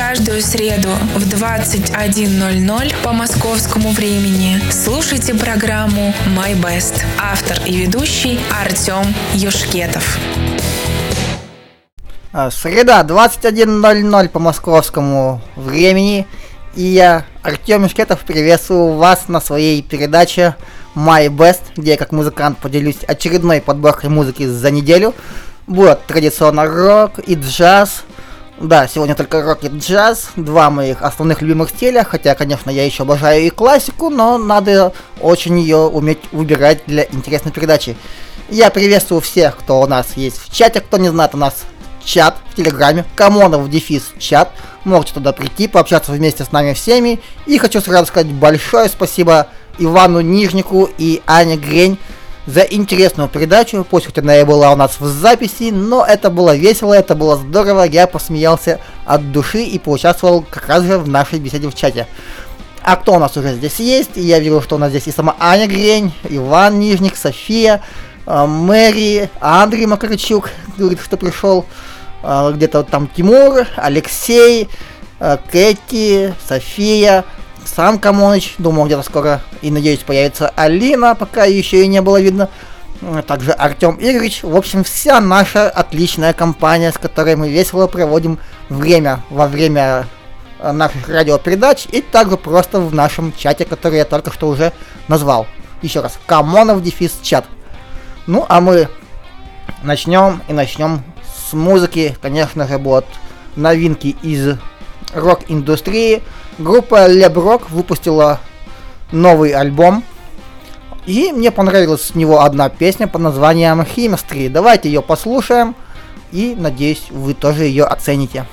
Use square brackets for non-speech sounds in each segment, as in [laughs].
каждую среду в 21.00 по московскому времени слушайте программу «My Best». Автор и ведущий Артем Юшкетов. А, среда, 21.00 по московскому времени. И я, Артем Юшкетов, приветствую вас на своей передаче My Best, где я как музыкант поделюсь очередной подборкой музыки за неделю. Будет традиционно рок и джаз, да, сегодня только рок и джаз, два моих основных любимых стиля, хотя, конечно, я еще обожаю и классику, но надо очень ее уметь выбирать для интересной передачи. Я приветствую всех, кто у нас есть в чате, кто не знает, у нас чат в Телеграме, Камонов дефис чат, можете туда прийти, пообщаться вместе с нами всеми, и хочу сразу сказать большое спасибо Ивану Нижнику и Ане Грень за интересную передачу, пусть хоть она и была у нас в записи, но это было весело, это было здорово, я посмеялся от души и поучаствовал как раз же в нашей беседе в чате. А кто у нас уже здесь есть? Я вижу, что у нас здесь и сама Аня Грень, Иван Нижник, София, э, Мэри, Андрей Макарчук, говорит, что пришел, э, где-то там Тимур, Алексей, э, Кэти, София, сам Камоныч, думал где-то скоро и надеюсь появится Алина, пока еще и не было видно. Также Артем Игоревич, в общем, вся наша отличная компания, с которой мы весело проводим время во время э, наших радиопередач и также просто в нашем чате, который я только что уже назвал. Еще раз, Камонов дефис чат. Ну, а мы начнем и начнем с музыки. Конечно же, будут новинки из рок-индустрии. Группа Леброк выпустила новый альбом. И мне понравилась с него одна песня под названием Chemistry. Давайте ее послушаем. И надеюсь, вы тоже ее оцените.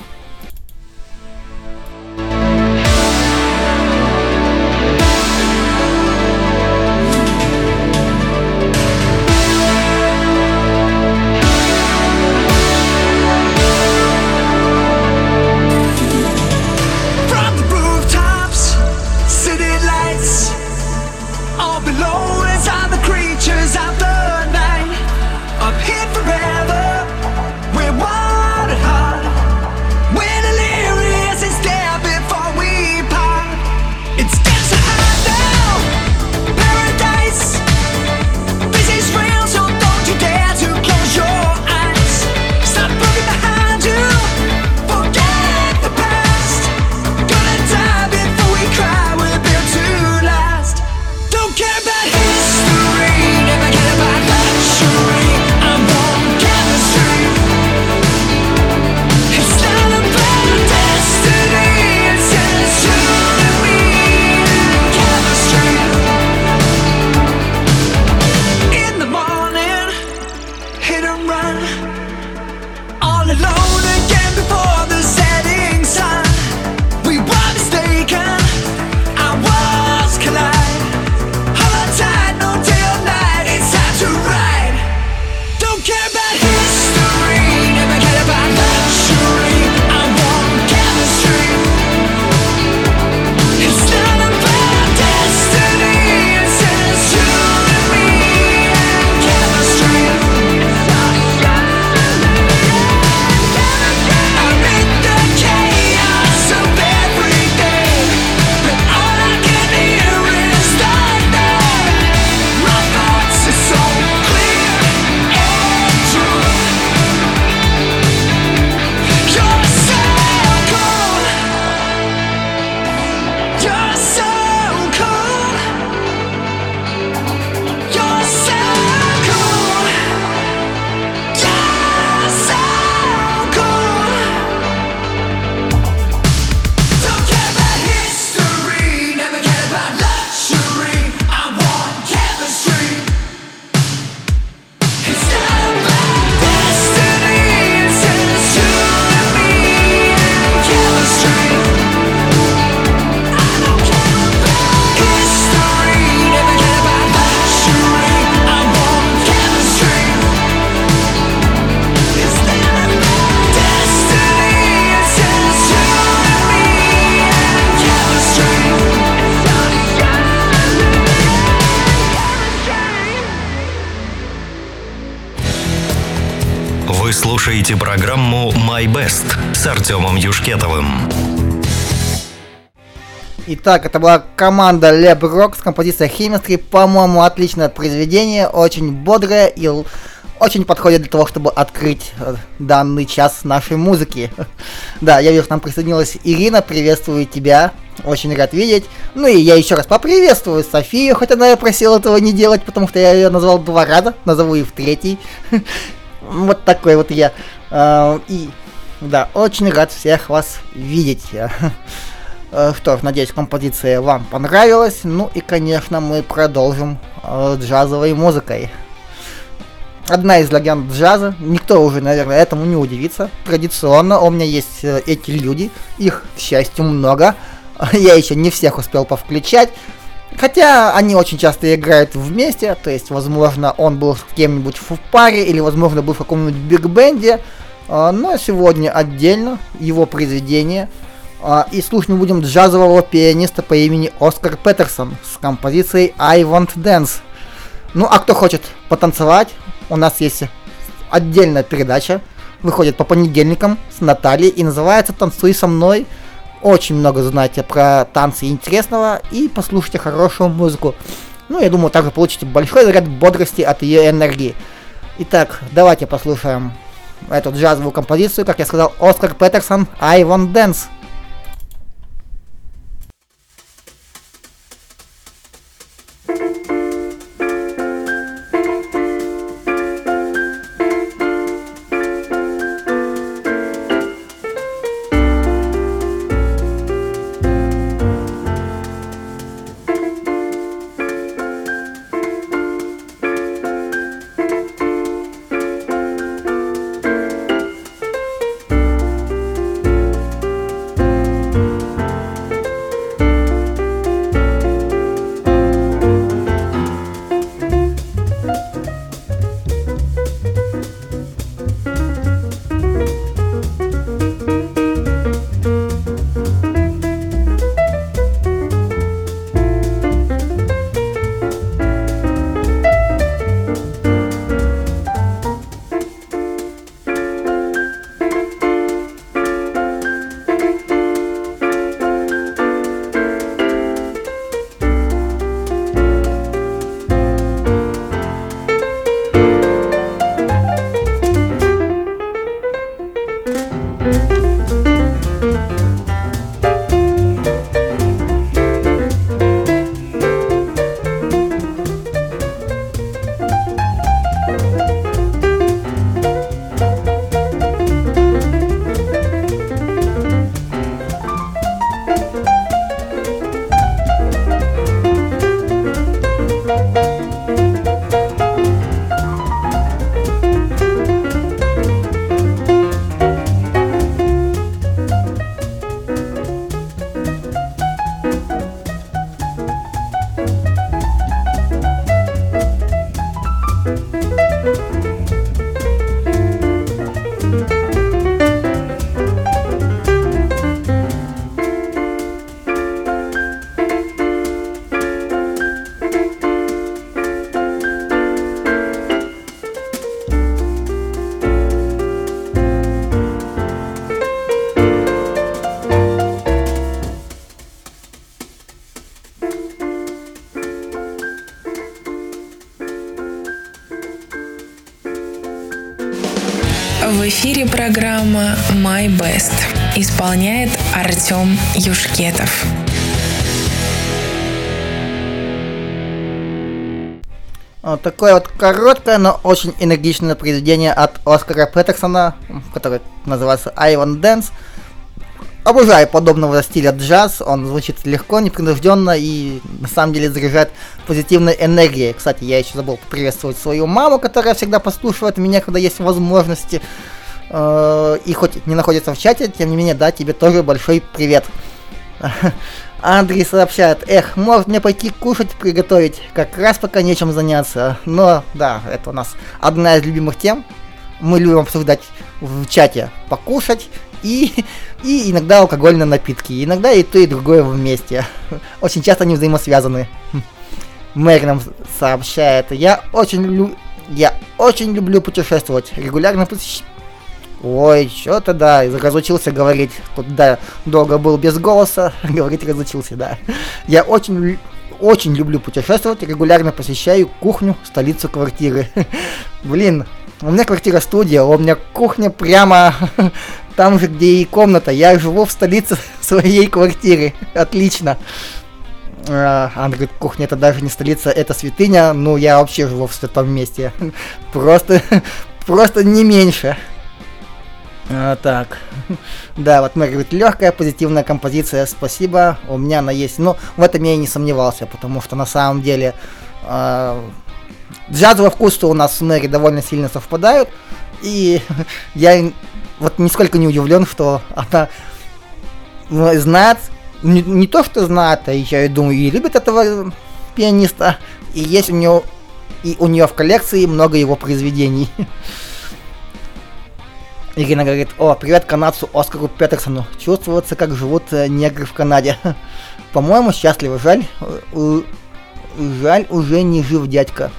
Слушаете программу «My Best» с Артемом Юшкетовым. Итак, это была команда Lab Rock с композицией Chemistry. По-моему, отличное произведение, очень бодрое и очень подходит для того, чтобы открыть э, данный час нашей музыки. [laughs] да, я вижу, к нам присоединилась Ирина, приветствую тебя, очень рад видеть. Ну и я еще раз поприветствую Софию, хоть она и просила этого не делать, потому что я ее назвал два раза, назову и в третий. [laughs] вот такой вот я. А, и да, очень рад всех вас видеть. [laughs] Э, что ж, надеюсь, композиция вам понравилась. Ну и, конечно, мы продолжим э, джазовой музыкой. Одна из легенд джаза, никто уже, наверное, этому не удивится. Традиционно у меня есть э, эти люди, их, к счастью, много. [laughs] Я еще не всех успел повключать. Хотя они очень часто играют вместе, то есть, возможно, он был с кем-нибудь в паре, или, возможно, был в каком-нибудь биг-бенде. Э, но сегодня отдельно его произведение – а, и слушать мы будем джазового пианиста по имени Оскар Петерсон с композицией I Want Dance. Ну а кто хочет потанцевать, у нас есть отдельная передача, выходит по понедельникам с Натальей и называется «Танцуй со мной». Очень много знаете про танцы интересного и послушайте хорошую музыку. Ну, я думаю, также получите большой заряд бодрости от ее энергии. Итак, давайте послушаем эту джазовую композицию, как я сказал, Оскар Петерсон «I Want Dance». Программа My Best. Исполняет Артем Юшкетов. Вот такое вот короткое, но очень энергичное произведение от Оскара Петерсона, которое называется Iron Dance. Обожаю подобного стиля джаз, он звучит легко, непринужденно и на самом деле заряжает позитивной энергией. Кстати, я еще забыл поприветствовать свою маму, которая всегда послушивает меня, когда есть возможности. Э, и хоть не находится в чате, тем не менее, да, тебе тоже большой привет. [laughs] Андрей сообщает, эх, может мне пойти кушать приготовить, как раз пока нечем заняться. Но, да, это у нас одна из любимых тем. Мы любим обсуждать в чате покушать и, и иногда алкогольные напитки. Иногда и то, и другое вместе. [laughs] Очень часто они взаимосвязаны. [laughs] Мэр нам сообщает, я очень люблю я очень люблю путешествовать. Регулярно посещ Ой, что-то да, разучился говорить. Тут, да, долго был без голоса, [laughs] говорить разучился, да. Я очень, очень люблю путешествовать, регулярно посещаю кухню, столицу квартиры. [laughs] Блин, у меня квартира-студия, у меня кухня прямо [laughs] там же, где и комната. Я живу в столице своей квартиры. Отлично. А, Она говорит, кухня это даже не столица, это святыня. Ну, я вообще живу в святом месте. Просто, просто не меньше. А, так. [laughs] Да, вот Мэри говорит, легкая позитивная композиция, спасибо. У меня она есть. Но в этом я и не сомневался, потому что на самом деле э, джазовые вкусы у нас с Мэри довольно сильно совпадают. И [laughs] я вот нисколько не удивлен, что она ну, знает, не, не то что знает, а я и думаю, и любит этого пианиста. И есть у нее и у нее в коллекции много его произведений. [laughs] Ирина говорит, о, привет канадцу Оскару Петерсону. Чувствуется, как живут э, негры в Канаде. [laughs] По-моему, счастливы. Жаль, э, жаль, уже не жив дядька.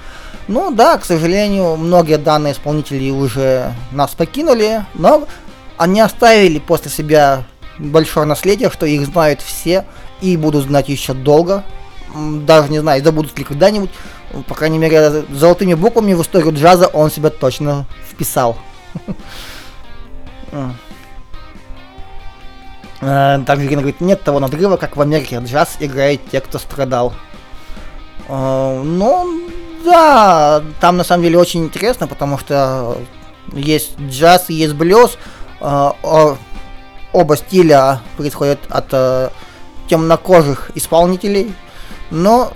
Ну да, к сожалению, многие данные исполнители уже нас покинули, но они оставили после себя большое наследие, что их знают все и будут знать еще долго. Даже не знаю, забудут ли когда-нибудь. По крайней мере, золотыми буквами в историю джаза он себя точно вписал. [laughs] Э, также Ирина говорит, нет того надрыва, как в Америке джаз играет те, кто страдал. Э, ну, да, там на самом деле очень интересно, потому что есть джаз есть блюз. Оба стиля происходят от темнокожих исполнителей, но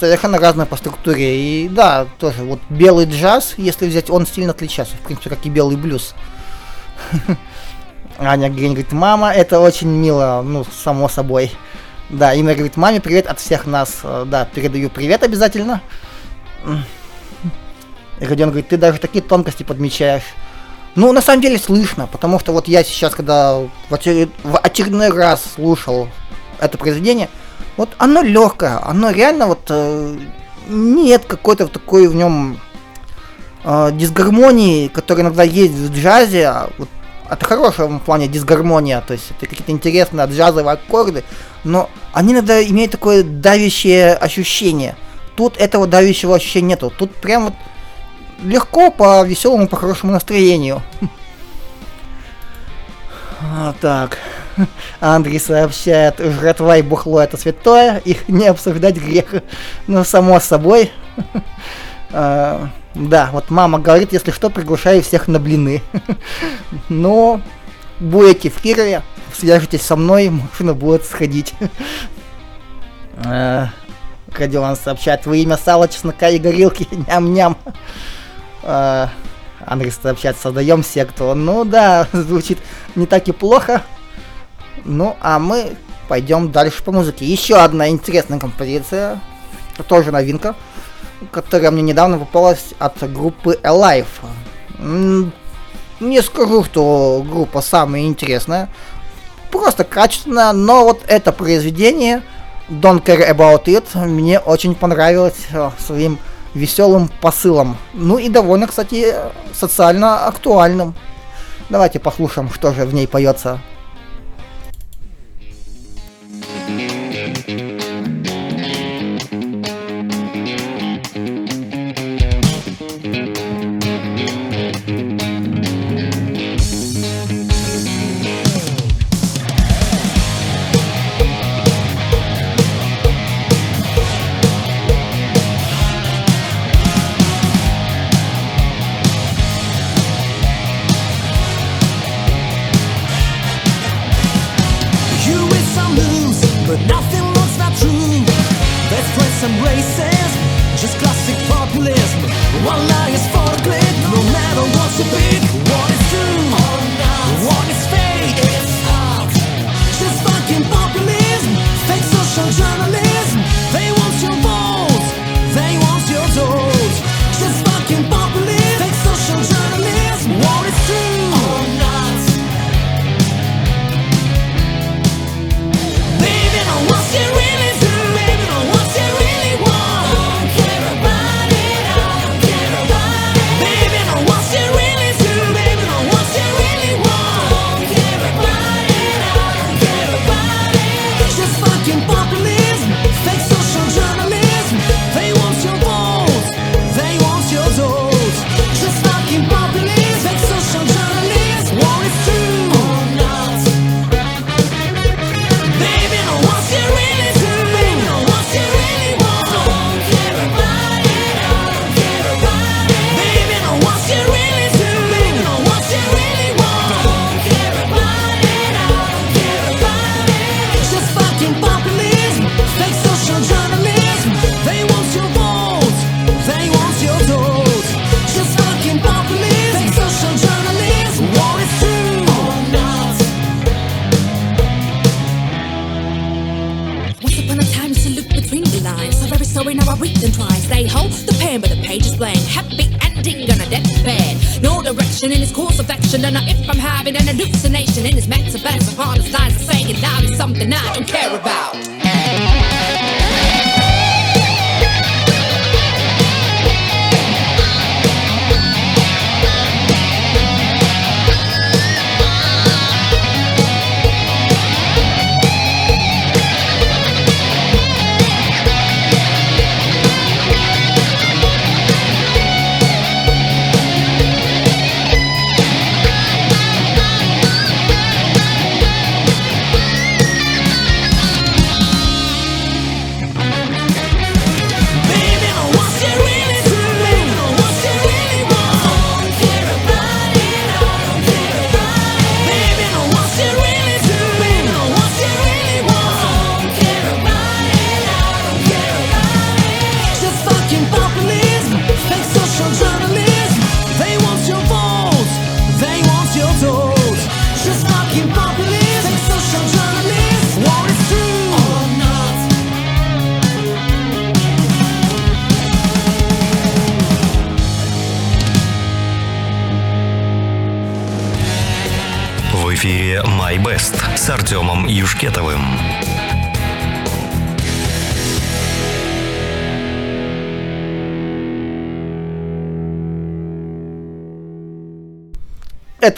совершенно разные по структуре. И да, тоже вот белый джаз, если взять, он сильно отличается, в принципе, как и белый блюз. [laughs] Аня Грин говорит, мама, это очень мило, ну, само собой. Да, Имя говорит, маме привет от всех нас. Э, да, передаю привет обязательно. И Родион говорит, ты даже такие тонкости подмечаешь. Ну, на самом деле слышно, потому что вот я сейчас, когда в, очеред... в очередной раз слушал это произведение, вот оно легкое, оно реально вот э, нет какой-то такой в нем э, дисгармонии, которая иногда есть в джазе, а вот это хорошая в плане дисгармония, то есть это какие-то интересные джазовые аккорды, но они иногда имеют такое давящее ощущение. Тут этого давящего ощущения нету. Тут прям вот легко, по веселому, по хорошему настроению. А, так. Андрей сообщает, жратва и бухло это святое, их не обсуждать грех. Ну, само собой. [laughs] Да, вот мама говорит, если что, приглашаю всех на блины. [laughs] Но будете в Кирове, свяжитесь со мной, можно будет сходить. [laughs] А, Радиолан сообщает, во имя сала, чеснока и горилки, [laughs] ням-ням. А, Андрей сообщает, создаем секту. Ну да, звучит не так и плохо. Ну, а мы пойдем дальше по музыке. Еще одна интересная композиция, тоже новинка которая мне недавно попалась от группы Alive. Не скажу, что группа самая интересная, просто качественная, но вот это произведение Don't Care About It мне очень понравилось э, своим веселым посылом. Ну и довольно, кстати, социально актуальным. Давайте послушаем, что же в ней поется.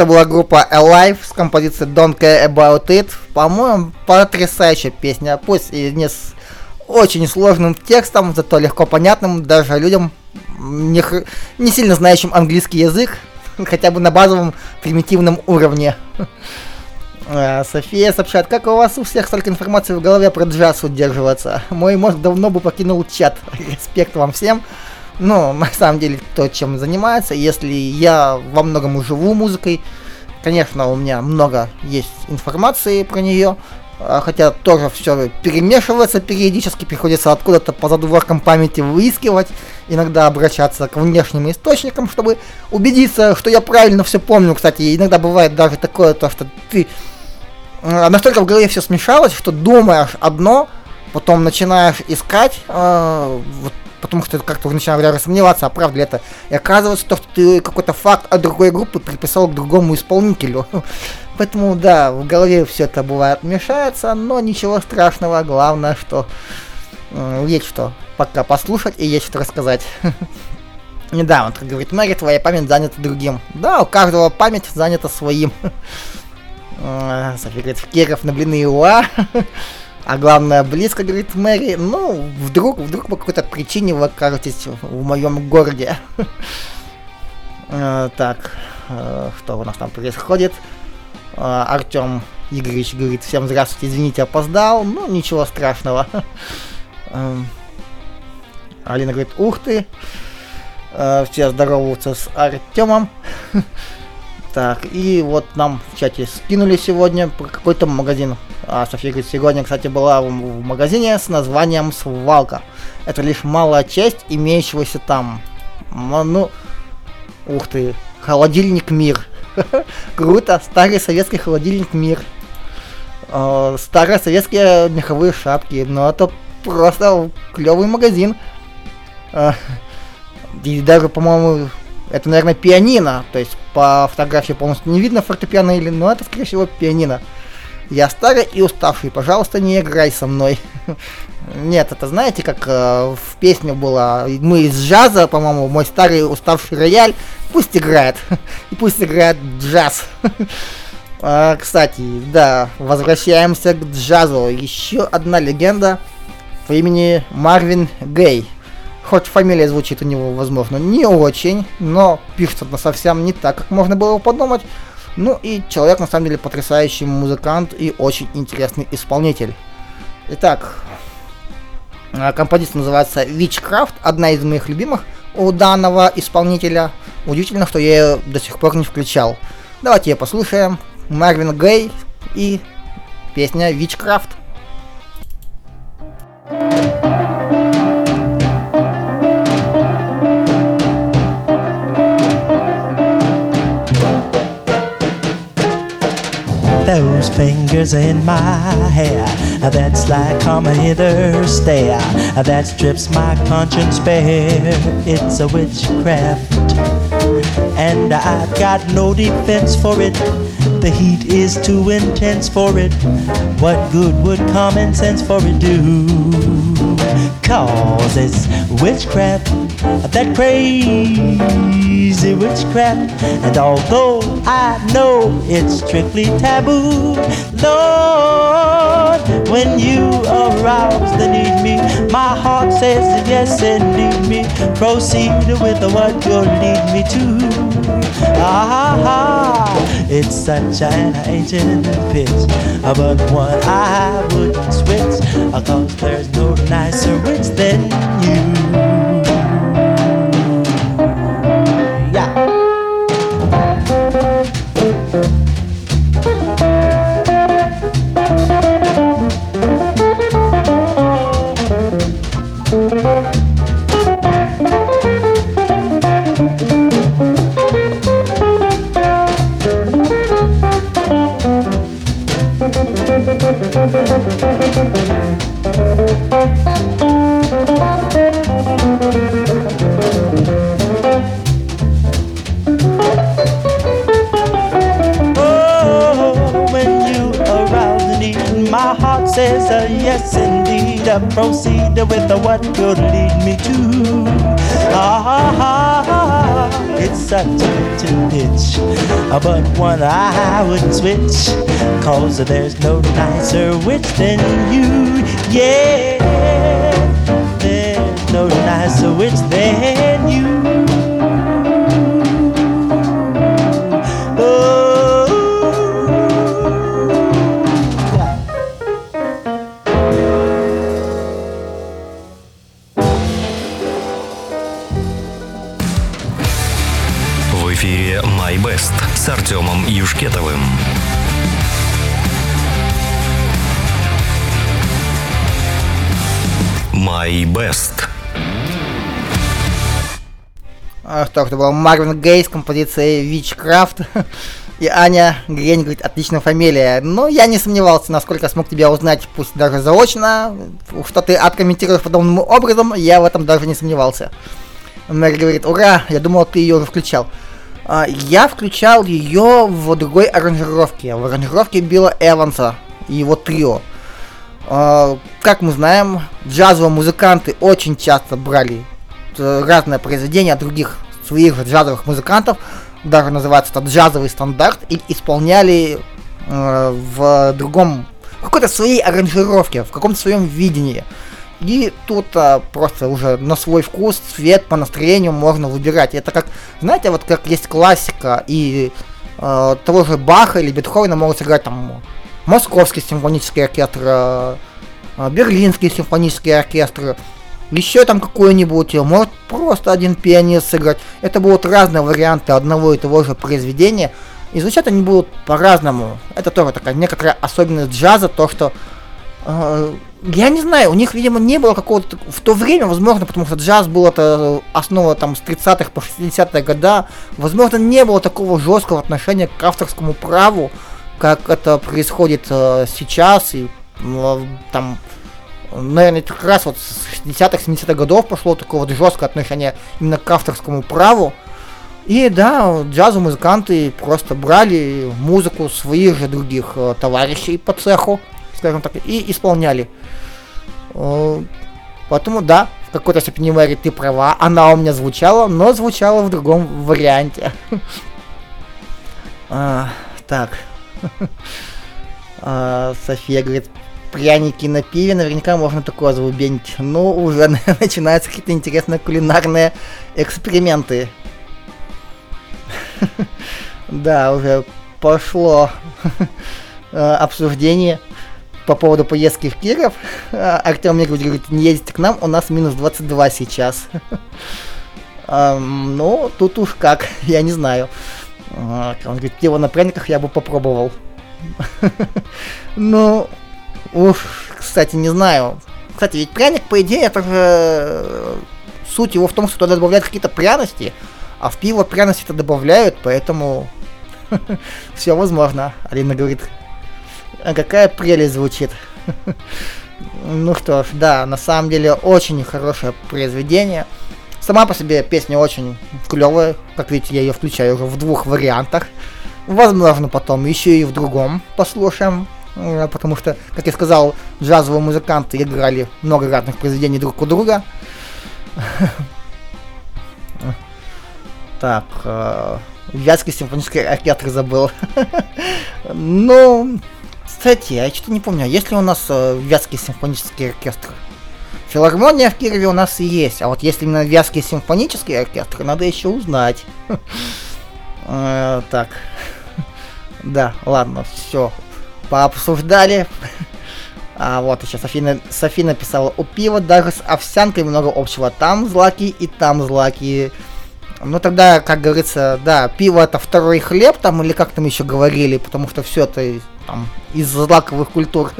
Это была группа Alive с композицией Don't Care About It. По-моему, потрясающая песня. Пусть и не с очень сложным текстом, зато легко понятным даже людям, не, х- не сильно знающим английский язык, [laughs] хотя бы на базовом примитивном уровне. [laughs] А, София сообщает, как у вас у всех столько информации в голове про джаз удерживаться. Мой мозг давно бы покинул чат. [laughs] Респект вам всем. Ну, [laughs] на самом деле, то, чем занимается. Если я во многом живу музыкой, конечно, у меня много есть информации про нее. а, Хотя тоже все перемешивается периодически, приходится откуда-то по задворкам памяти выискивать, иногда обращаться к внешним источникам, чтобы убедиться, что я правильно все помню. Кстати, иногда бывает даже такое, то, что ты э, настолько в голове все смешалось, что думаешь одно, потом начинаешь искать, э, вот, потому что как-то даже сомневаться, а правда ли это. И оказывается, то, что ты какой-то факт от другой группы приписал к другому исполнителю. [laughs] Поэтому, да, в голове все это бывает мешается, но ничего страшного, главное, что есть что пока послушать и есть что рассказать. [laughs] Да, он говорит, Мэри, твоя память занята другим. Да, у каждого память занята своим. София говорит, в Киров на блины уа. [laughs] А главное, близко, говорит Мэри. Ну, вдруг, вдруг по какой-то причине вы окажетесь в моем городе. А, [laughs] Так, э, что у нас там происходит? А, Артем Игоревич говорит, всем здравствуйте, извините, опоздал. Ну, ничего страшного. [laughs] Эм, Алина говорит, ух ты. Э, Все здороваются с Артемом. [laughs] Так, и вот нам в чате скинули сегодня какой-то магазин. А София говорит, сегодня, кстати, была в, магазине с названием «Свалка». Это лишь малая часть имеющегося там. Ну, ух ты, холодильник «Мир». [laughs] Круто, старый советский холодильник «Мир». Э, Старые советские меховые шапки. Ну, это просто клевый магазин. Э, [laughs] И даже, по-моему, это, наверное, пианино. То есть по фотографии полностью не видно фортепиано или, но это, скорее всего, пианино. Я старый и уставший, пожалуйста, не играй со мной. [laughs] Нет, это знаете, как э, в песне было, мы из джаза, по-моему, мой старый уставший рояль, пусть играет, [laughs] и пусть играет джаз. [laughs] А, Кстати, да, возвращаемся к джазу. Еще одна легенда по имени Марвин Гей. Хоть фамилия звучит у него, возможно, не очень, но пишется она совсем не так, как можно было подумать. Ну и человек, на самом деле, потрясающий музыкант и очень интересный исполнитель. Итак, а, композиция называется Witchcraft, одна из моих любимых у данного исполнителя. Удивительно, что я ее до сих пор не включал. Давайте ее послушаем. Марвин Гей и песня Witchcraft. Those fingers in my hair. That's like common hither stare. That strips my conscience bare. It's a witchcraft. And I've got no defense for it. The heat is too intense for it. What good would common sense for it do? Cause it's witchcraft, that crazy witchcraft. And although I know it's strictly taboo, Lord, when you arouse the need me, my heart says yes indeed me. Proceed with what you'll lead me to. Ah, it's such an ancient pitch, but one I wouldn't switch, cause there's no so rich than you. Yes indeed. Uh, proceed with uh, what could lead me to. Ah, it's such a to pitch, but one I wouldn't switch. Cause there's no nicer witch than you. Yeah, there's no nicer witch than you. Артемом Юшкетовым. My Best. А, что, это был Марвин Гей с композицией Witchcraft. [laughs] И Аня Грень говорит, отличная фамилия. Но я не сомневался, насколько смог тебя узнать, пусть даже заочно. Что ты откомментируешь подобным образом, я в этом даже не сомневался. Мэри говорит, ура, я думал, ты ее уже включал. А, я включал ее в другой аранжировке, в аранжировке Билла Эванса и его трио. А, как мы знаем, джазовые музыканты очень часто брали э, разные произведения других своих джазовых музыкантов, даже называется это джазовый стандарт, и исполняли э, в другом, в какой-то своей аранжировке, в каком-то своем видении. И тут а, просто уже на свой вкус, цвет, по настроению можно выбирать. Это как, знаете, вот как есть классика, и э, того же Баха или Бетховена могут сыграть там Московский симфонический оркестр, э, Берлинский симфонический оркестр, еще там какой-нибудь, может просто один пианист сыграть. Это будут разные варианты одного и того же произведения, и звучат они будут по-разному. Это тоже такая некоторая особенность джаза, то что я не знаю, у них, видимо, не было какого-то... В то время, возможно, потому что джаз был это основа там с 30-х по 60-е года, возможно, не было такого жесткого отношения к авторскому праву, как это происходит э, сейчас, и э, там, наверное, как раз вот с 60-х, 70-х годов пошло такое вот жесткое отношение именно к авторскому праву. И да, джазовые музыканты просто брали музыку своих же других э, товарищей по цеху, скажем так, и исполняли. Э, Поэтому да, в какой-то степени Мэри ты права, она у меня звучала, но звучала в другом варианте. А, Так. [laughs] А, София говорит, пряники на пиве, наверняка можно такое заубенить. Ну, уже [laughs] начинаются какие-то интересные кулинарные эксперименты. [laughs] Да, уже пошло э, обсуждение по поводу поездки в Киров. А, Артем мне говорит, не ездите к нам, у нас минус 22 сейчас. [laughs] Ну, тут уж как, [laughs] я не знаю. Он говорит, пиво на пряниках я бы попробовал. [laughs] Ну, уж, кстати, не знаю. Кстати, ведь пряник, по идее, это же э, суть его в том, что туда добавляют какие-то пряности, а в пиво пряности-то добавляют, поэтому все возможно. Алина говорит, А какая прелесть звучит. [laughs] Ну что ж, да, на самом деле очень хорошее произведение. Сама по себе песня очень клевая. Как видите, я ее включаю уже в двух вариантах. Возможно, потом еще и в другом послушаем. Э, Потому что, как я сказал, джазовые музыканты играли много разных произведений друг у друга. [laughs] Так, э, Вятский симфонический оркестр забыл. [laughs] Ну, кстати, я что-то не помню, а есть ли у нас э, Вятский симфонический оркестр? Филармония в Кирове у нас есть, а вот если именно Вятский симфонический оркестр, надо еще узнать. [laughs] Э, Так, [laughs] да, ладно, все, пообсуждали. [laughs] А вот еще Софина, Софи написала, у пива даже с овсянкой много общего. Там злаки и там злаки. Ну тогда, как говорится, да, пиво это второй хлеб там, или как там еще говорили, потому что все это там из злаковых культур.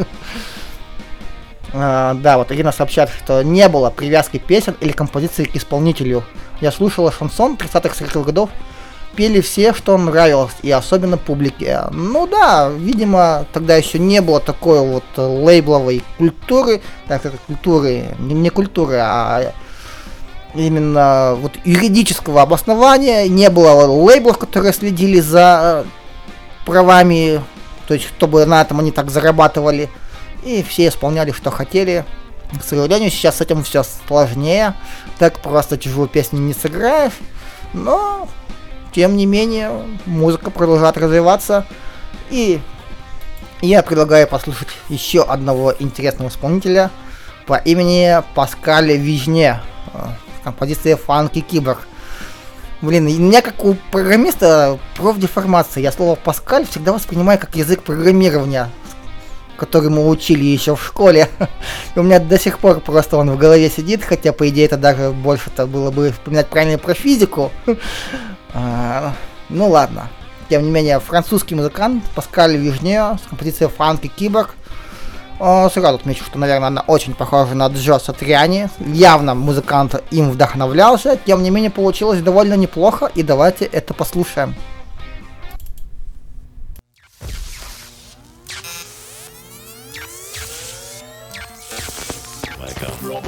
А, да, вот Ирина сообщает, что не было привязки песен или композиции к исполнителю. Я слушала шансон 30-х 40-х годов, пели все, что нравилось, и особенно публике. Ну да, видимо, тогда еще не было такой вот лейбловой культуры, так сказать, культуры, не, не культуры, а именно вот юридического обоснования, не было лейблов, которые следили за правами, то есть чтобы на этом они так зарабатывали, и все исполняли, что хотели. К сожалению, сейчас с этим все сложнее, так просто чужую песню не сыграешь, но тем не менее, музыка продолжает развиваться. И я предлагаю послушать еще одного интересного исполнителя по имени Паскаль Вижне. Э, Композиция Фанки Киборг. Блин, и у меня как у программиста профдеформация. Я слово Паскаль всегда воспринимаю как язык программирования, который мы учили еще в школе. [laughs] И у меня до сих пор просто он в голове сидит, хотя по идее это даже больше-то было бы вспоминать правильно про физику. [laughs] А, Ну ладно. Тем не менее, французский музыкант Паскаль Вижне с композицией Фанки Киборг. О, Сразу отмечу, что, наверное, она очень похожа на Джо Сатриани. Явно музыкант им вдохновлялся. Тем не менее, получилось довольно неплохо. И давайте это послушаем. One,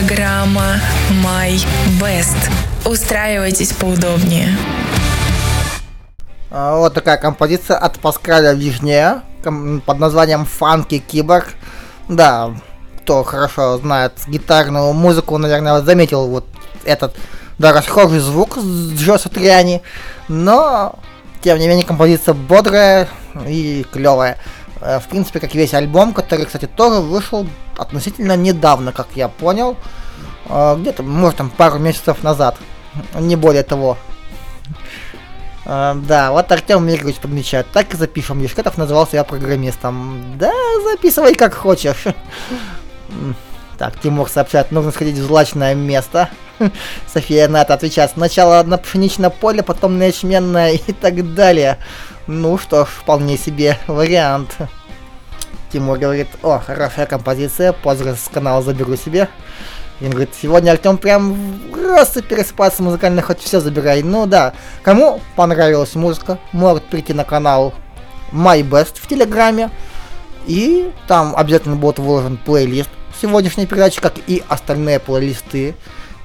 программа My Best. Устраивайтесь поудобнее. А, Вот такая композиция от Паскаля Вижнея ком- под названием «Фанки Киборг». Да, кто хорошо знает гитарную музыку, наверное, заметил вот этот, да, расхожий звук с Джо Сатриани, но, тем не менее, композиция бодрая и клевая. Э, В принципе, как весь альбом, который, кстати, тоже вышел относительно недавно, как я понял, Э, где-то, может, там пару месяцев назад, не более того. А, да, вот Артем Мигович подмечает. Так и запишем. Ешкетов назывался я программистом. Да, записывай как хочешь. [laughs] Так, Тимур сообщает, нужно сходить в злачное место. [laughs] София Ната отвечает, сначала на пшеничное поле, потом на ячменное [laughs] и так далее. Ну что ж, вполне себе вариант. Тимур говорит, о, хорошая композиция, позже с канала заберу себе. И он говорит, сегодня Артем прям просто пересыпается музыкально, хоть все забирай. Ну да, кому понравилась музыка, может прийти на канал My Best в Телеграме. И там обязательно будет выложен плейлист сегодняшней передачи, как и остальные плейлисты.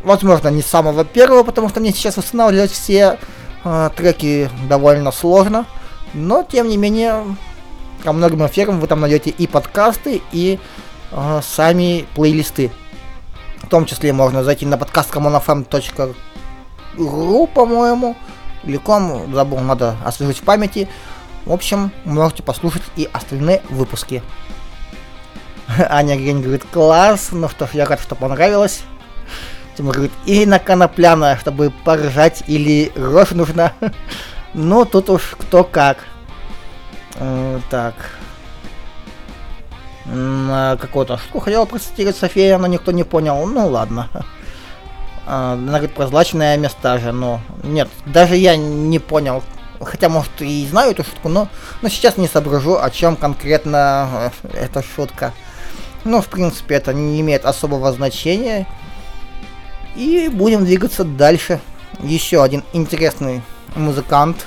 Возможно, не самого первого, потому что мне сейчас восстанавливать все э, треки довольно сложно. Но, тем не менее, ко многим эфирам вы там найдете и подкасты, и э, сами плейлисты. В том числе можно зайти на подкаст commonfm.ru, по-моему, или ком, забыл, надо освежить в памяти. В общем, можете послушать и остальные выпуски. [laughs] Аня Грень говорит, класс, ну что ж, я рад, что понравилось. Тимур говорит, и на конопляное, чтобы поржать, или рожь нужна. [laughs] ну, тут уж кто как. Э, так. А, Какую-то штуку хотела процитировать София, но никто не понял. Ну ладно. [laughs] А, Она говорит про злачное места же, но нет, даже я не понял. Хотя, может, и знаю эту шутку, но, но сейчас не соображу, о чем конкретно э, эта шутка. Ну, в принципе, это не имеет особого значения. И будем двигаться дальше. Еще один интересный музыкант.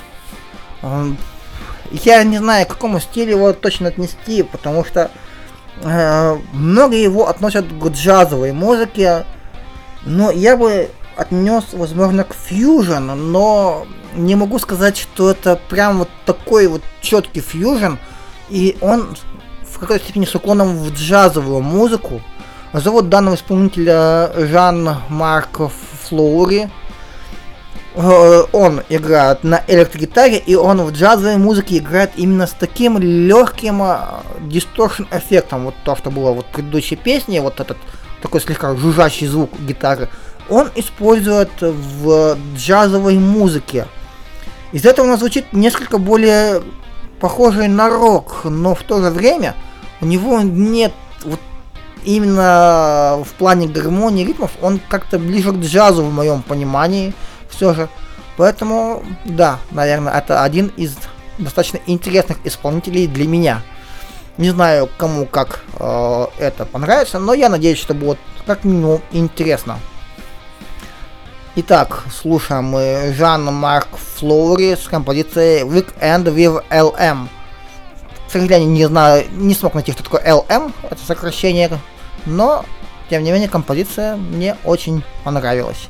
Я не знаю, к какому стилю его точно отнести, потому что э, многие его относят к джазовой музыке, но я бы отнес, возможно, к фьюжн, но не могу сказать, что это прям вот такой вот четкий фьюжн, и он в какой-то степени с уклоном в джазовую музыку. Зовут данного исполнителя Жан-Марк Флоури. Э, Он играет на электрогитаре, и он в джазовой музыке играет именно с таким легким дисторшн эффектом. Вот то, что было вот в предыдущей песне, вот этот такой слегка жужжащий звук гитары, он использует в джазовой музыке. Из этого он звучит несколько более похожий на рок, но в то же время у него нет вот именно в плане гармонии ритмов, он как-то ближе к джазу в моем понимании все же. Поэтому, да, наверное, это один из достаточно интересных исполнителей для меня. Не знаю, кому как э, это понравится, но я надеюсь, что будет как минимум интересно. Итак, слушаем мы Жан-Марк Флори с композицией Weekend with LM. К сожалению, не знаю, не смог найти, что такое LM, это сокращение, но, тем не менее, композиция мне очень понравилась.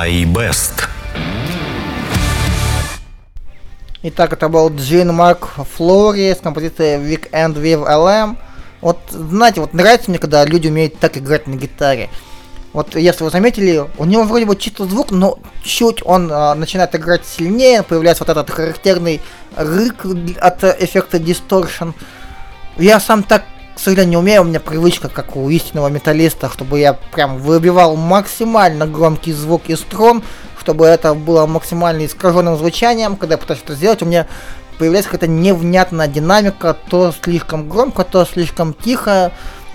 My Best. Итак, это был Джин Марк Флори с композицией Weekend with LM. Вот, знаете, вот нравится мне, когда люди умеют так играть на гитаре. Вот, если вы заметили, у него вроде бы чисто звук, но чуть он а, начинает играть сильнее, появляется вот этот характерный рык от эффекта дисторшн. Я сам так, сожалению, не умею, у меня привычка, как у истинного металлиста, чтобы я прям выбивал максимально громкий звук из струн, чтобы это было максимально искаженным звучанием. Когда я пытаюсь это сделать, у меня появляется какая-то невнятная динамика, то слишком громко, то слишком тихо.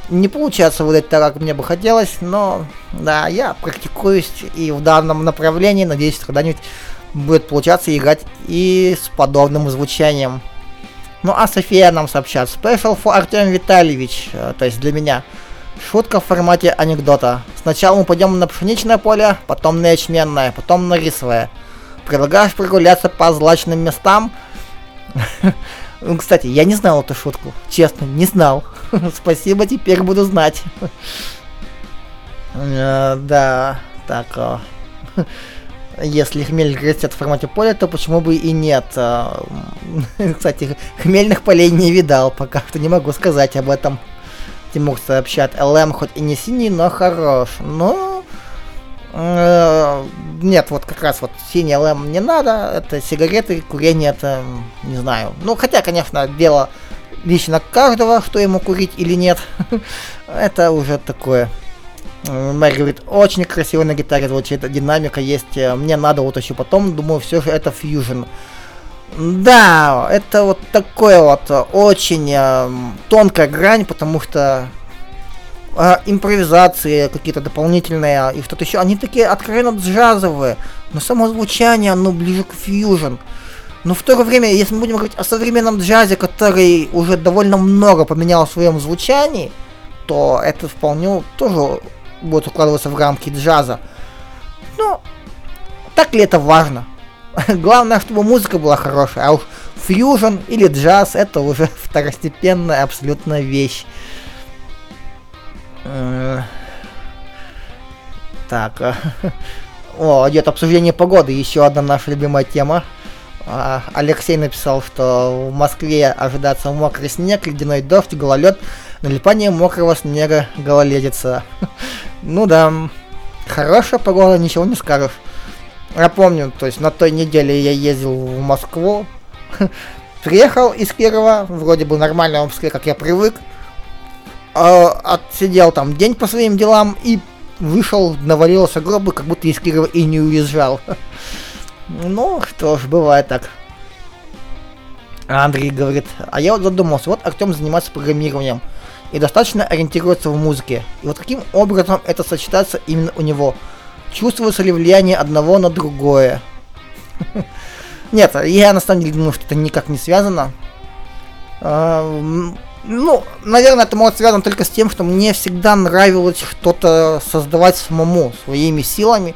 Не получается выдать так, как мне бы хотелось, но да, я практикуюсь и в данном направлении, надеюсь, когда-нибудь будет получаться играть и с подобным звучанием. Ну а София нам сообщает. Special for Артем Витальевич, э, то есть для меня. Шутка в формате анекдота. Сначала мы пойдем на пшеничное поле, потом на ячменное, потом на рисовое. Предлагаешь прогуляться по злачным местам? [laughs] Ну, Кстати, я не знал эту шутку. Честно, не знал. [laughs] Спасибо, теперь буду знать. [laughs] Э, Да, так. Если хмель растет в формате поля, то почему бы и нет? А, [laughs] Кстати, хмельных полей не видал, пока что не могу сказать об этом. Тимур сообщает, ЛМ хоть и не синий, но хорош. Но... э, Нет, вот как раз вот синий ЛМ не надо, это сигареты, курение, это, не знаю. Ну, хотя, конечно, дело лично каждого, что ему курить или нет. [laughs] это уже такое. Мэри говорит, очень красиво на гитаре звучит, динамика есть, э, мне надо вот еще потом, думаю, все же это фьюжн. Да, это вот такое вот очень э, тонкая грань, потому что э, импровизации какие-то дополнительные и что-то еще, они такие откровенно джазовые, но само звучание, оно ближе к фьюжн. Но в то же время, если мы будем говорить о современном джазе, который уже довольно много поменял в своем звучании, то это вполне тоже будет укладываться в рамки джаза. Но так ли это важно? [laughs] Главное, чтобы музыка была хорошая, а уж фьюжн или джаз это уже [laughs] второстепенная абсолютно вещь. Э, Так, [laughs] о, идет обсуждение погоды, еще одна наша любимая тема. А, Алексей написал, что в Москве ожидается мокрый снег, ледяной дождь, гололед, налипание мокрого снега, гололедица. [laughs] Ну да, хорошая погода, ничего не скажешь. Я помню, то есть на той неделе я ездил в Москву, [laughs] приехал из Кирова, вроде бы нормально в Москве, как я привык, а, отсидел там день по своим делам и вышел, навалился гробы, как будто из Кирова и не уезжал. [laughs] Ну, что ж, бывает так. А Андрей говорит, а я вот задумался, вот Артем занимается программированием и достаточно ориентируется в музыке. И вот каким образом это сочетается именно у него? Чувствуется ли влияние одного на другое? [laughs] Нет, я на самом деле думаю, что это никак не связано. А, Ну, наверное, это может связано только с тем, что мне всегда нравилось что-то создавать самому, своими силами,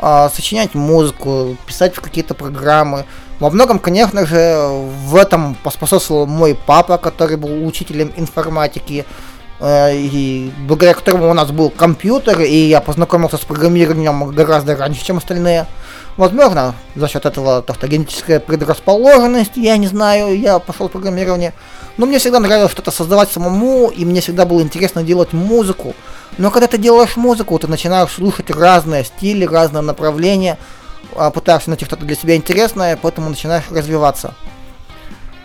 а, сочинять музыку, писать в какие-то программы. Во многом, конечно же, в этом поспособствовал мой папа, который был учителем информатики, э, и благодаря которому у нас был компьютер, и я познакомился с программированием гораздо раньше, чем остальные. Возможно, за счет этого то, генетическая предрасположенность, я не знаю, я пошел в программирование. Но мне всегда нравилось что-то создавать самому, и мне всегда было интересно делать музыку. Но когда ты делаешь музыку, ты начинаешь слушать разные стили, разные направления, пытаешься найти что-то для себя интересное, поэтому начинаешь развиваться.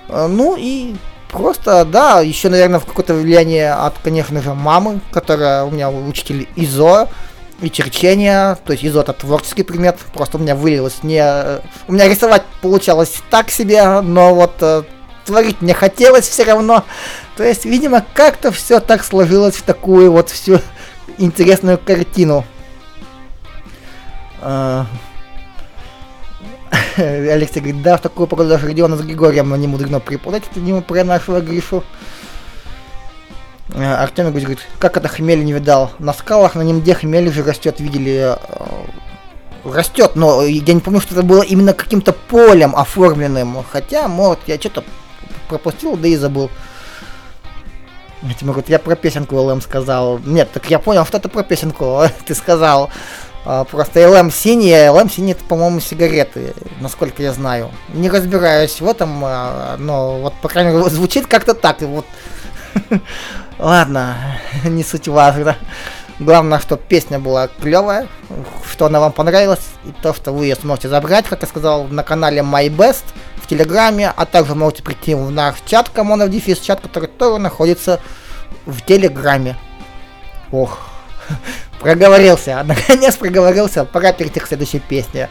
А, Ну и просто, да, еще, наверное, в какое-то влияние от, конечно же, мамы, которая у меня учитель ИЗО и черчения, то есть ИЗО это творческий предмет, просто у меня вылилось не... э, У меня рисовать получалось так себе, но вот э, творить мне хотелось все равно. То есть, видимо, как-то все так сложилось в такую вот всю интересную картину. А, [laughs] Алексей говорит, да, в такую погоду даже Родиона с Григорием не мудрено преподать, это не про нашего Гришу. А, Артем говорит, как это хмель не видал? На скалах на Немде хмель уже растет, видели, э, растет, но я не помню, что это было именно каким-то полем оформленным. Хотя, может, я что-то пропустил, да и забыл. Тима говорит, я про песенку ЛМ сказал. Нет, так я понял, что это про песенку [laughs] ты сказал. А, Просто LM синий, а LM синий это, по-моему, сигареты, насколько я знаю. Не разбираюсь в этом, а, но вот, по крайней мере, звучит как-то так. И вот [laughs] Ладно, [laughs] не суть важно. Главное, что песня была клевая, что она вам понравилась, и то, что вы ее сможете забрать, как я сказал, на канале My Best в Телеграме, а также можете прийти в наш чат, Комонов Дефис, чат, который тоже находится в Телеграме. Ох, [laughs] проговорился, [laughs] наконец проговорился, пора перейти к следующей песне.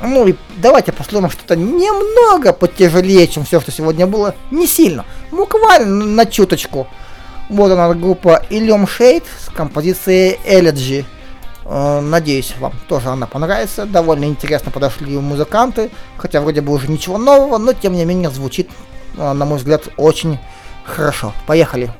Ну и давайте послушаем что-то немного потяжелее, чем все, что сегодня было. Не сильно, буквально на чуточку. Вот она группа Ilium Shade с композицией Elegy. Э, Надеюсь, вам тоже она понравится. Довольно интересно подошли музыканты. Хотя вроде бы уже ничего нового, но тем не менее звучит, э, на мой взгляд, очень хорошо. Поехали.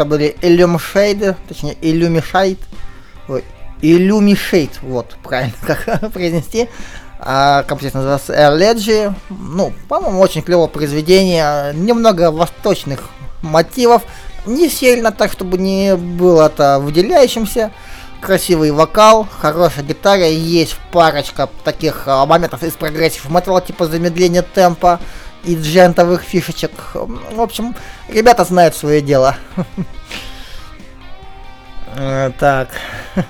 Это были Illumishade, точнее Illumishade, ой, Illumishade, вот, правильно [laughs] как произнести. А композиция называется Elegy. Ну, по-моему, очень клевое произведение. Немного восточных мотивов. Не сильно так, чтобы не было это выделяющимся. Красивый вокал, хорошая гитара, есть парочка таких а, моментов из прогрессив металла, типа замедления темпа и джентовых фишечек. В общем, ребята знают свое дело. [laughs] Э, Так. [laughs]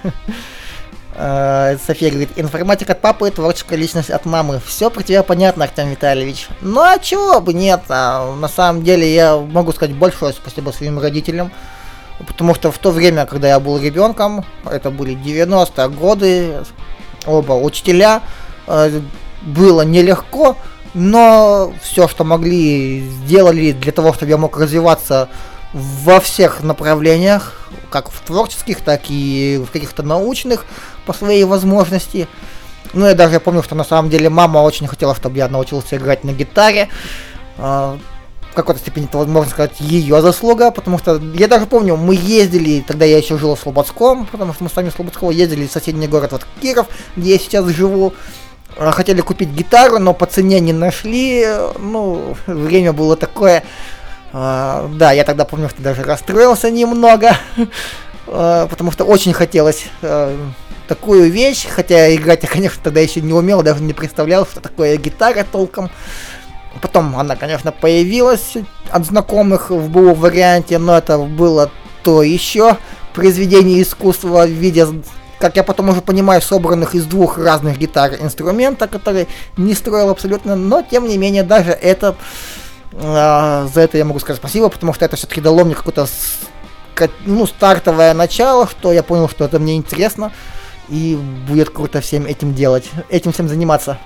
Э, София говорит, информатик от папы, творческая личность от мамы. Все про тебя понятно, Артем Витальевич. Ну а чего бы нет, а, на самом деле я могу сказать большое спасибо своим родителям. Потому что в то время, когда я был ребенком, это были 90-е годы, оба учителя, э, было нелегко, но все, что могли, сделали для того, чтобы я мог развиваться во всех направлениях, как в творческих, так и в каких-то научных, по своей возможности. Ну, я даже помню, что на самом деле мама очень хотела, чтобы я научился играть на гитаре. А, В какой-то степени это, можно сказать, ее заслуга, потому что я даже помню, мы ездили, тогда я еще жил в Слободском, потому что мы сами с Слободского ездили в соседний город, вот Киров, где я сейчас живу, хотели купить гитару, но по цене не нашли, ну, время было такое, а, да, я тогда помню, что даже расстроился немного, а, [laughs] потому что очень хотелось такую вещь, хотя играть я, конечно, тогда еще не умел, даже не представлял, что такое гитара толком. Потом она, конечно, появилась от знакомых в БУ варианте, но это было то еще произведение искусства в виде, как я потом уже понимаю, собранных из двух разных гитар инструмента, которые не строил абсолютно, но тем не менее даже это а, за это я могу сказать спасибо, потому что это все-таки дало мне какое-то ну, стартовое начало, что я понял, что это мне интересно, и будет круто всем этим делать, этим всем заниматься.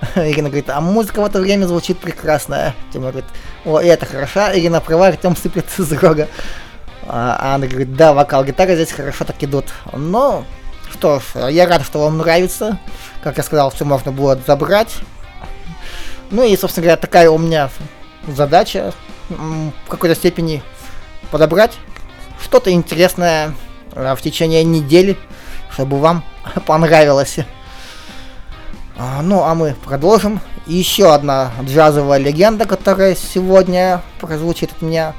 [laughs] Ирина говорит, а музыка в это время звучит прекрасная. Тима говорит, о, это хороша. Ирина права, Артем сыплется с рога. А Анна говорит, да, вокал, гитара здесь хорошо так идут. Ну, что ж, я рад, что вам нравится. Как я сказал, все можно было забрать. Ну и, собственно говоря, такая у меня задача в какой-то степени подобрать что-то интересное а, в течение недели, чтобы вам [laughs] понравилось. А, ну, а мы продолжим. Еще одна джазовая легенда, которая сегодня прозвучит от меня.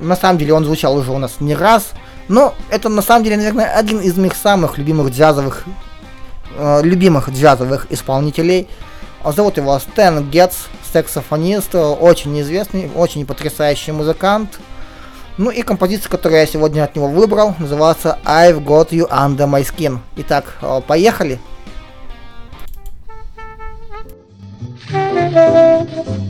На самом деле он звучал уже у нас не раз. Но это на самом деле, наверное, один из моих самых любимых джазовых, э, любимых джазовых исполнителей. Зовут его Стэн Гетц, саксофонист, очень известный, очень потрясающий музыкант. Ну и композиция, которую я сегодня от него выбрал, называется I've Got You Under My Skin. Итак, э, поехали. В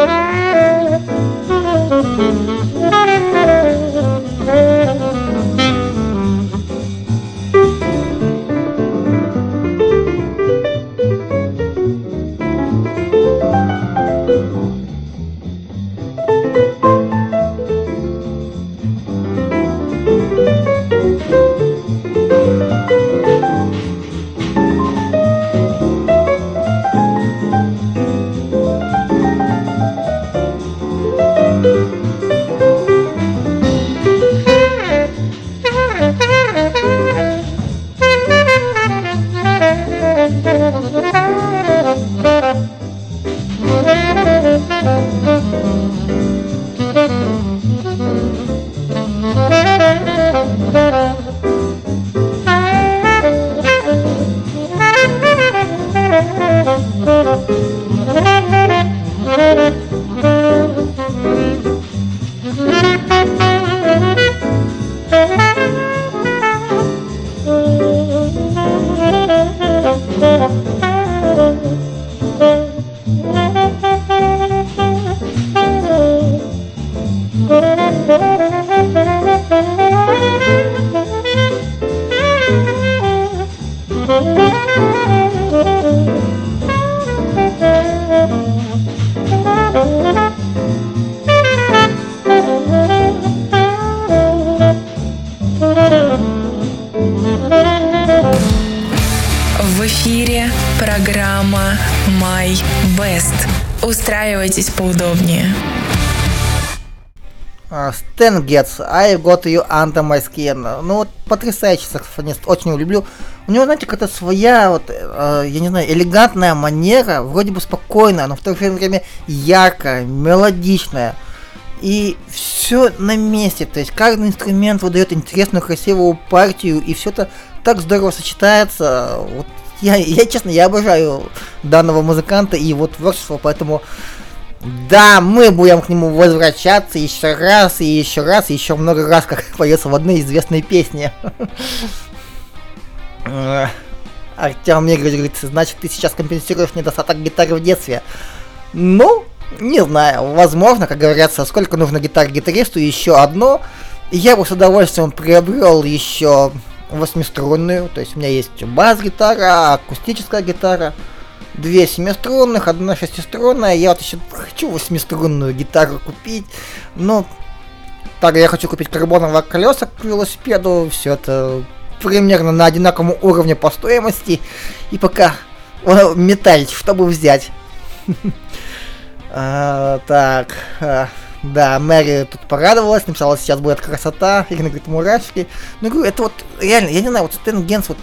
Thank you. Stan Getz, I Got You Under My Skin. Ну вот потрясающий саксофонист, очень его люблю. У него, знаете, какая-то своя, вот, э, я не знаю, элегантная манера, вроде бы спокойная, но в то же время яркая, мелодичная. И все на месте, то есть каждый инструмент выдает интересную, красивую партию, и все это так здорово сочетается. Вот я, я честно, я обожаю данного музыканта и его творчество, поэтому да, мы будем к нему возвращаться еще раз, и еще раз, и еще много раз, как [laughs] поется в одной известной песне. [laughs] Артем Игоревич говорит, значит, ты сейчас компенсируешь недостаток гитары в детстве. Ну, не знаю, возможно, как говорится, сколько нужно гитар гитаристу, еще одно. Я бы с удовольствием приобрел еще восьмиструнную, то есть у меня есть бас-гитара, акустическая гитара, две семиструнных, одна шестиструнная. Я вот еще хочу восьмиструнную гитару купить, но так я хочу купить карбоновые колеса к велосипеду, все это примерно на одинаковом уровне по стоимости, и пока метать, чтобы взять. [laughs] А, Так, а, да, Мэри тут порадовалась, написала, сейчас будет красота, Ирина говорит, мурашки. Ну, говорю, это вот, реально, я не знаю, вот Стэн Генс, вот,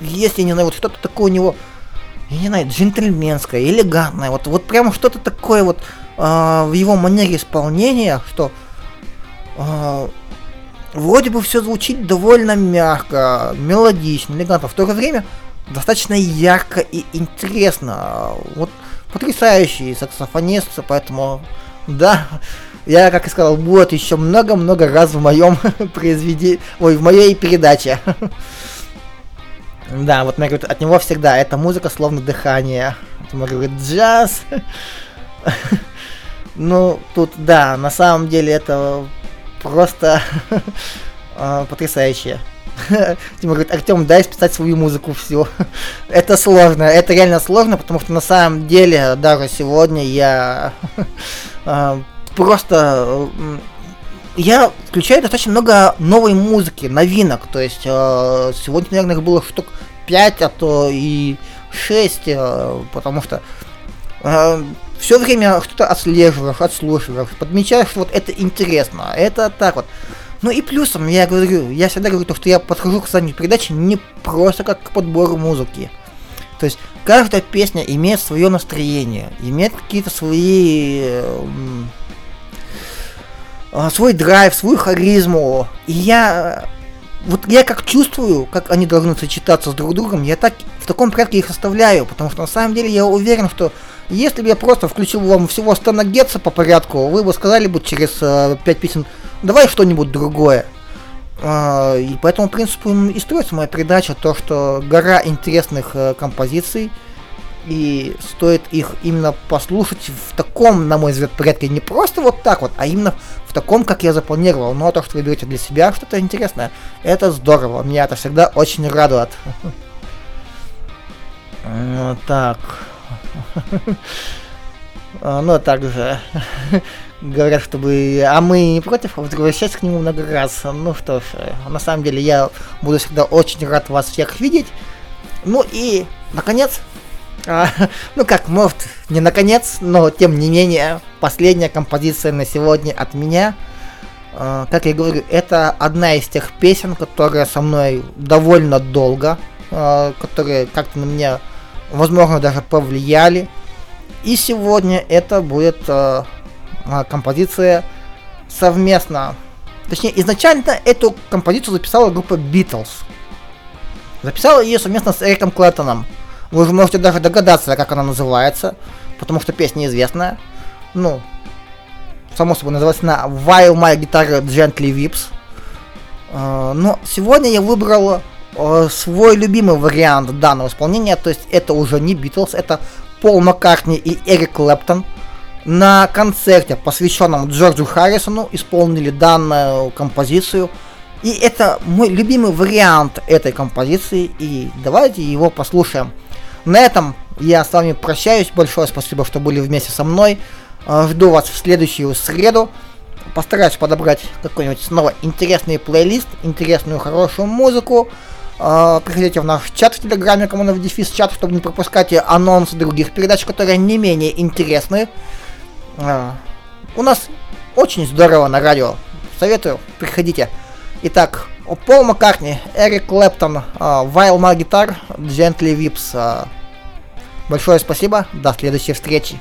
если, я не знаю, вот что-то такое у него, я не знаю, джентльменское, элегантное, вот, вот прямо что-то такое вот а, в его манере исполнения, что а, вроде бы все звучит довольно мягко, мелодично, элегантно, в то же время достаточно ярко и интересно. Вот потрясающий саксофонист, поэтому да, я, как и сказал, будет еще много-много раз в моем [laughs] произведении, ой, в моей передаче. [laughs] Да, вот мне говорит, от него всегда эта музыка словно дыхание. Тимур говорит, джаз. [laughs] Ну, тут, да, на самом деле это просто [laughs] а, потрясающе. [laughs] Тимур говорит, Артем, дай списать свою музыку всю. это сложно, это реально сложно, потому что на самом деле даже сегодня я а, просто я включаю достаточно много новой музыки, новинок. То есть э, сегодня, наверное, их было штук 5, а то и 6, э, потому что все время что-то отслеживаешь, отслушиваешь, подмечаешь, вот это интересно, это так вот. Ну и плюсом, я говорю, я всегда говорю, то, что я подхожу к созданию передачи не просто как к подбору музыки. То есть каждая песня имеет свое настроение, имеет какие-то свои э, а, свой драйв, свою харизму. И я вот я как чувствую, как они должны сочетаться с друг другом, я так в таком порядке их оставляю, потому что на самом деле я уверен, что если бы я просто включил вам всего Стана Гетца по порядку, вы бы сказали бы через э, 5 песен, давай что-нибудь другое. А, и по этому принципу и строится моя передача, то, что гора интересных э, композиций, и стоит их именно послушать в таком, на мой взгляд, порядке, не просто вот так вот, а именно в таком, как я запланировал. Но то, что вы берете для себя что-то интересное, это здорово. Меня это всегда очень радует. Ну, Так. А, Ну, а также говорят, чтобы... А мы не против возвращаться к нему много раз. Ну что ж, на самом деле я буду всегда очень рад вас всех видеть. Ну и, наконец, а, [laughs] ну как, может, не наконец, но тем не менее, последняя композиция на сегодня от меня. А, как я говорю, это одна из тех песен, которая со мной довольно долго, а, которые как-то на меня, возможно, даже повлияли. И сегодня это будет а, а, композиция совместно. Точнее, изначально эту композицию записала группа Beatles. Записала ее совместно с Эриком Клэптоном. Вы уже можете даже догадаться, как она называется, потому что песня известная. Ну, само собой, называется она While My Guitar Gently Weeps. Э, Но сегодня я выбрал э, свой любимый вариант данного исполнения, то есть это уже не Битлз, это Пол Маккартни и Эрик Клэптон. На концерте, посвященном Джорджу Харрисону, исполнили данную композицию. И это мой любимый вариант этой композиции, и давайте его послушаем. На этом я с вами прощаюсь. Большое спасибо, что были вместе со мной. Э, Жду вас в следующую среду. Постараюсь подобрать какой-нибудь снова интересный плейлист, интересную хорошую музыку. Э, Приходите в наш чат в Телеграме, Коммунов Дефис чат, чтобы не пропускать анонсы других передач, которые не менее интересны. Э, У нас очень здорово на радио. Советую, приходите. Итак, Пол Маккартни, Эрик Клэптон, Вайл Маргитар, Gently Whips. а, Большое спасибо, до следующей встречи.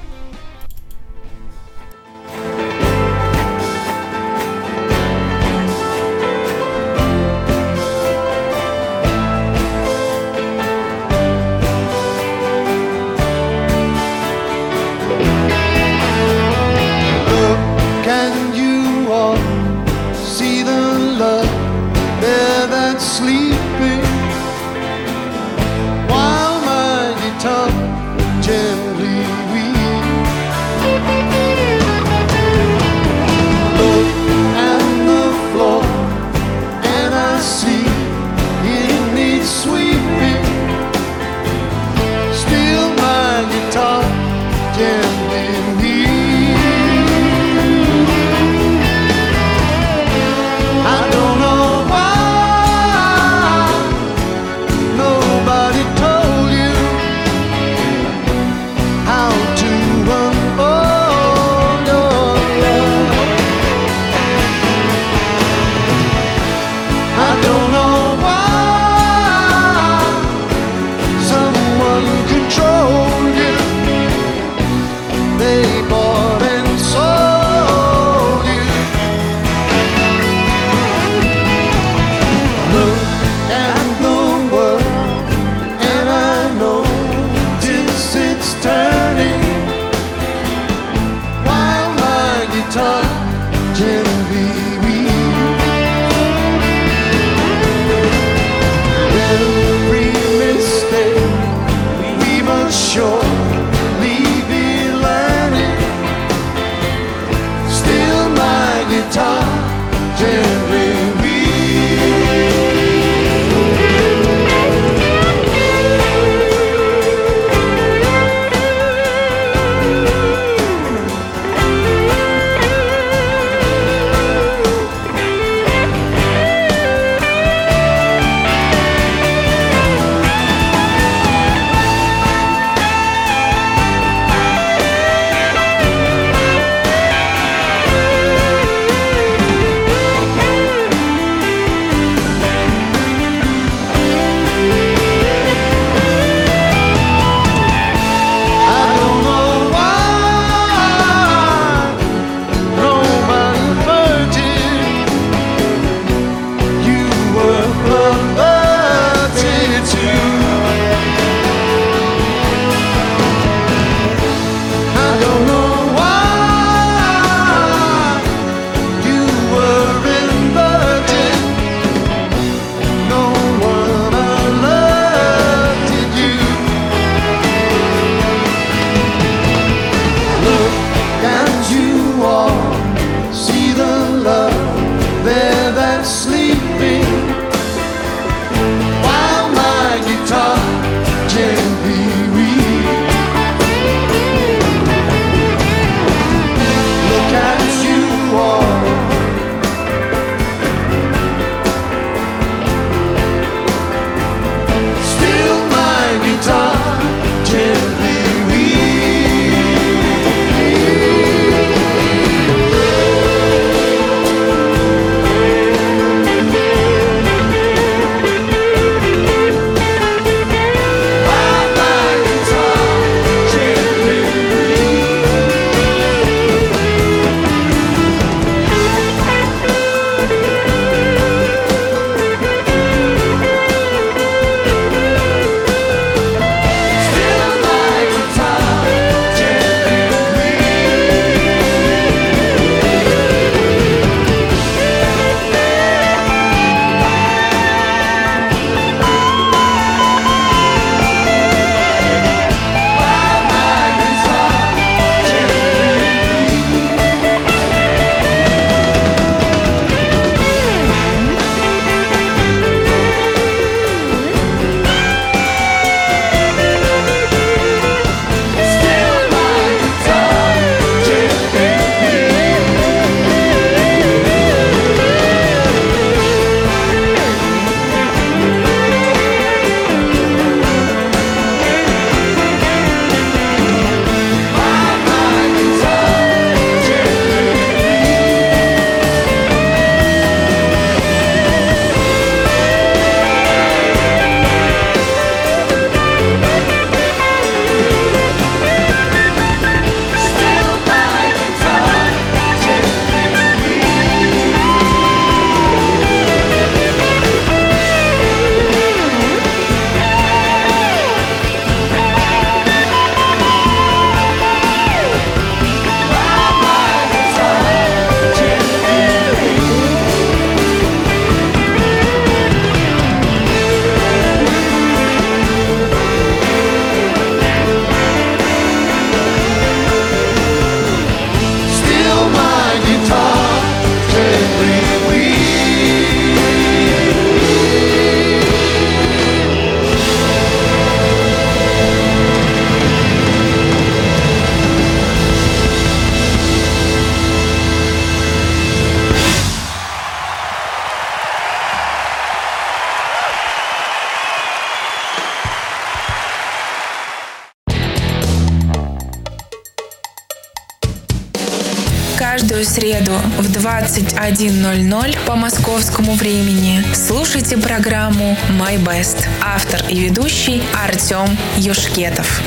Среду в 21.00 по московскому времени слушайте программу «My Best». Автор и ведущий Артем Юшкетов.